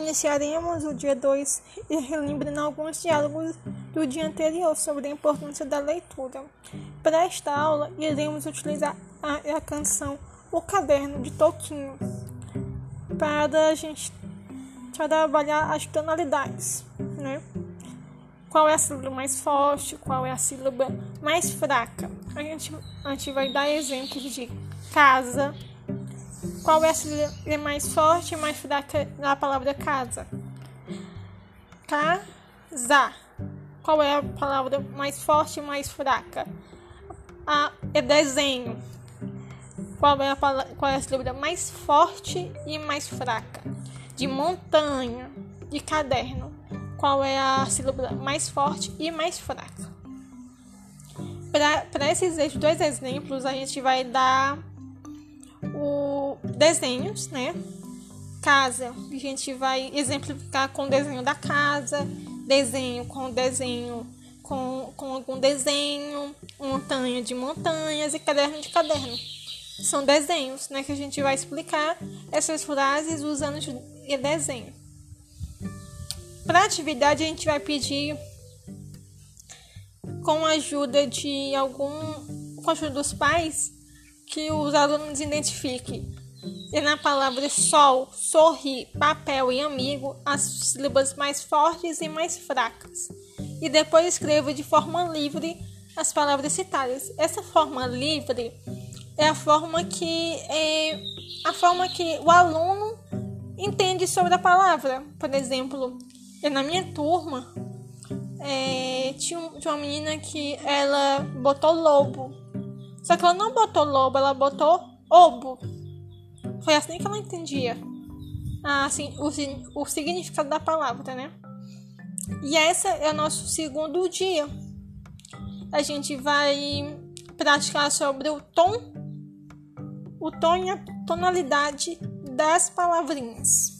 Iniciaremos o dia 2 relembrando alguns diálogos do dia anterior sobre a importância da leitura. Para esta aula, iremos utilizar a, a canção O Caderno de Toquinho para a gente trabalhar as tonalidades, né? Qual é a sílaba mais forte, qual é a sílaba mais fraca. A gente, a gente vai dar exemplos de casa, qual é a sílaba mais forte e mais fraca na palavra casa? Casa. Qual é a palavra mais forte e mais fraca? A é desenho. Qual é a qual é a sílaba mais forte e mais fraca? De montanha, de caderno. Qual é a sílaba mais forte e mais fraca? Para esses dois exemplos, a gente vai dar o desenhos, né? Casa, a gente vai exemplificar com o desenho da casa, desenho com desenho com, com algum desenho, montanha de montanhas e caderno de caderno. São desenhos, né? Que a gente vai explicar essas frases usando de desenho. Para atividade, a gente vai pedir com a ajuda de algum, com a ajuda dos pais, que os alunos identifiquem e na palavra sol, sorrir, papel e amigo as sílabas mais fortes e mais fracas. E depois escreva de forma livre as palavras citadas. Essa forma livre é a forma que é a forma que o aluno entende sobre a palavra. Por exemplo, na minha turma é, tinha, tinha uma menina que ela botou lobo só que ela não botou lobo, ela botou obo. Foi assim que ela entendia ah, assim, o, o significado da palavra, né? E esse é o nosso segundo dia. A gente vai praticar sobre o tom, o tom e a tonalidade das palavrinhas.